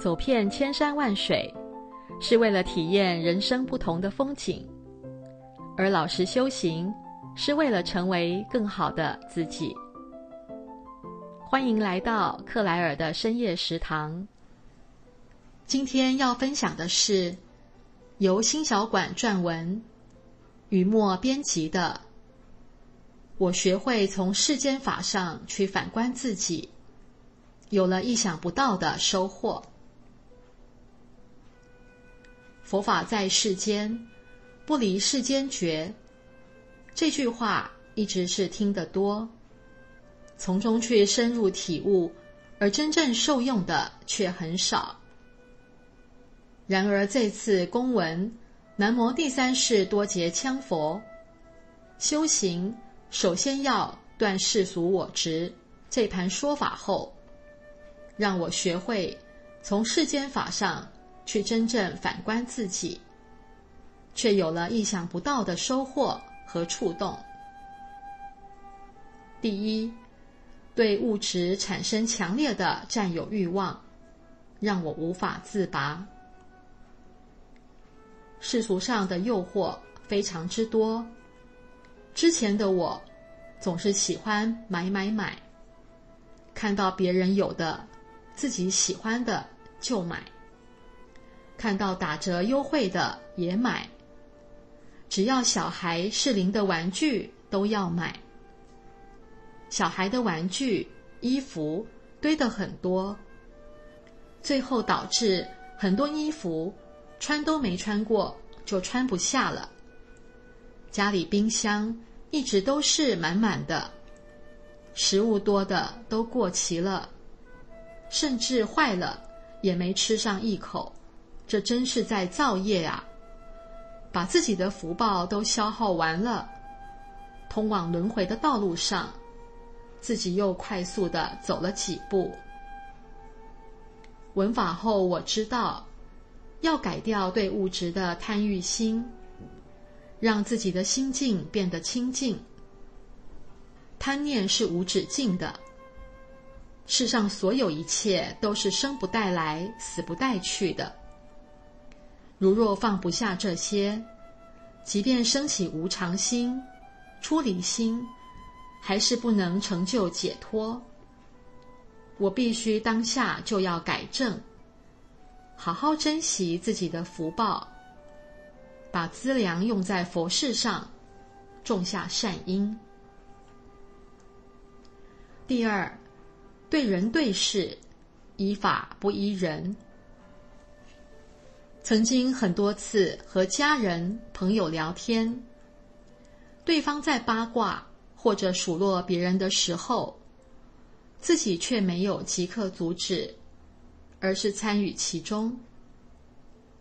走遍千山万水，是为了体验人生不同的风景；而老实修行，是为了成为更好的自己。欢迎来到克莱尔的深夜食堂。今天要分享的是由心小馆撰文、雨墨编辑的《我学会从世间法上去反观自己》，有了意想不到的收获。佛法在世间，不离世间觉。这句话一直是听得多，从中却深入体悟，而真正受用的却很少。然而这次公文，南无第三世多杰羌佛，修行首先要断世俗我执这盘说法后，让我学会从世间法上。去真正反观自己，却有了意想不到的收获和触动。第一，对物质产生强烈的占有欲望，让我无法自拔。世俗上的诱惑非常之多，之前的我总是喜欢买买买，看到别人有的，自己喜欢的就买。看到打折优惠的也买，只要小孩适龄的玩具都要买。小孩的玩具、衣服堆得很多，最后导致很多衣服穿都没穿过就穿不下了。家里冰箱一直都是满满的，食物多的都过期了，甚至坏了也没吃上一口。这真是在造业啊！把自己的福报都消耗完了，通往轮回的道路上，自己又快速地走了几步。闻法后，我知道要改掉对物质的贪欲心，让自己的心境变得清净。贪念是无止境的，世上所有一切都是生不带来，死不带去的。如若放不下这些，即便升起无常心、出离心，还是不能成就解脱。我必须当下就要改正，好好珍惜自己的福报，把资粮用在佛事上，种下善因。第二，对人对事，依法不依人。曾经很多次和家人、朋友聊天，对方在八卦或者数落别人的时候，自己却没有即刻阻止，而是参与其中。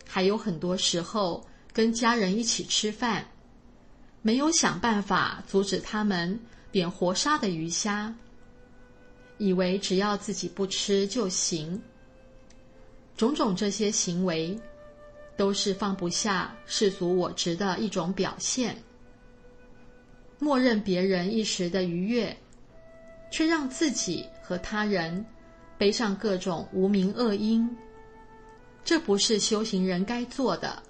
还有很多时候跟家人一起吃饭，没有想办法阻止他们点活杀的鱼虾，以为只要自己不吃就行。种种这些行为。都是放不下世俗我执的一种表现，默认别人一时的愉悦，却让自己和他人背上各种无名恶因，这不是修行人该做的。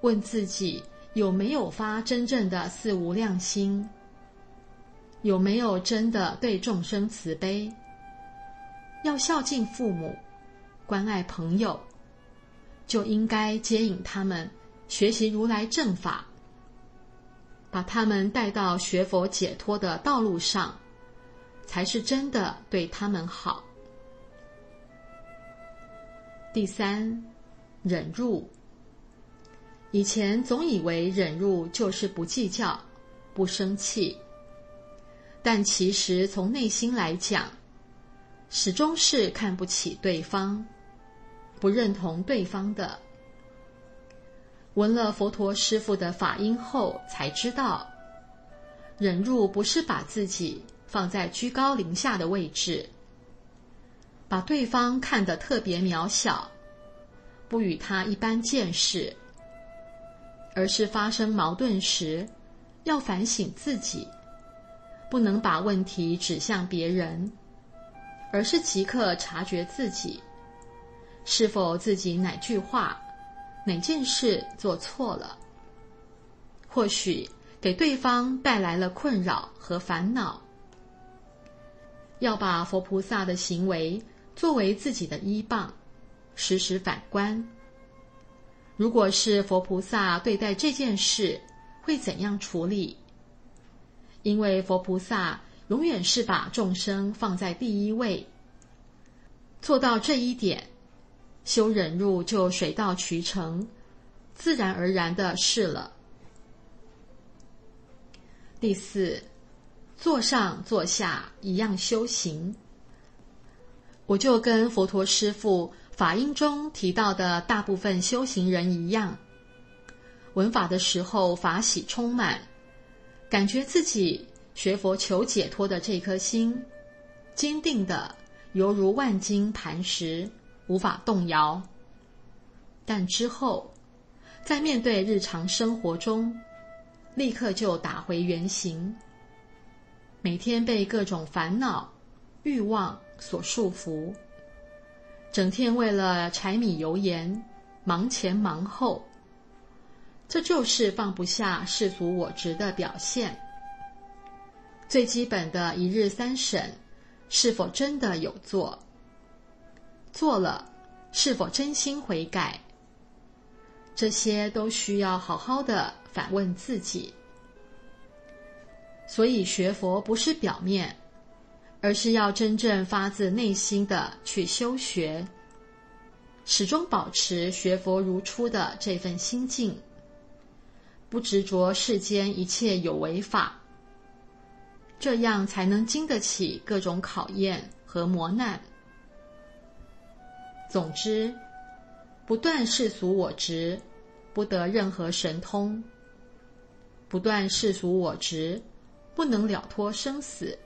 问自己有没有发真正的四无量心，有没有真的对众生慈悲，要孝敬父母，关爱朋友。就应该接引他们学习如来正法，把他们带到学佛解脱的道路上，才是真的对他们好。第三，忍辱。以前总以为忍辱就是不计较、不生气，但其实从内心来讲，始终是看不起对方。不认同对方的，闻了佛陀师父的法音后，才知道，忍辱不是把自己放在居高临下的位置，把对方看得特别渺小，不与他一般见识，而是发生矛盾时，要反省自己，不能把问题指向别人，而是即刻察觉自己。是否自己哪句话、哪件事做错了，或许给对方带来了困扰和烦恼。要把佛菩萨的行为作为自己的依傍，时时反观。如果是佛菩萨对待这件事，会怎样处理？因为佛菩萨永远是把众生放在第一位，做到这一点，修忍辱就水到渠成，自然而然的事了。第四。坐上坐下一样修行，我就跟佛陀师父法音中提到的大部分修行人一样，闻法的时候法喜充满，感觉自己学佛求解脱的这颗心，坚定的犹如万金磐石，无法动摇。但之后，在面对日常生活中，立刻就打回原形。每天被各种烦恼、欲望所束缚，整天为了柴米油盐忙前忙后，这就是放不下世俗我执的表现。最基本的一日三审，是否真的有做？做了，是否真心悔改？这些都需要好好的反问自己。所以学佛不是表面，而是要真正发自内心的去修学，始终保持学佛如初的这份心境，不执着世间一切有为法，这样才能经得起各种考验和磨难。总之，不断世俗我执，不得任何神通；不断世俗我执。不能了脱生死，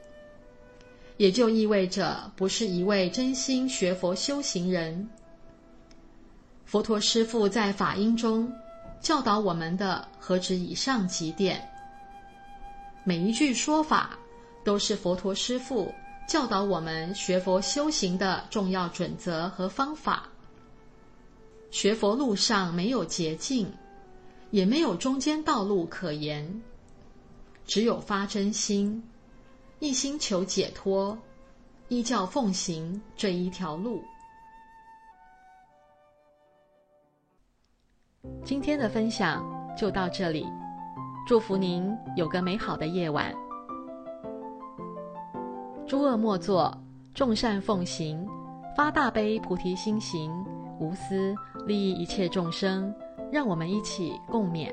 也就意味着不是一位真心学佛修行人。佛陀师父在法音中教导我们的何止以上几点？每一句说法都是佛陀师父教导我们学佛修行的重要准则和方法。学佛路上没有捷径，也没有中间道路可言。只有发真心，一心求解脱，依教奉行这一条路。今天的分享就到这里，祝福您有个美好的夜晚。诸恶莫作，众善奉行，发大悲菩提心行，无私利益一切众生。让我们一起共勉。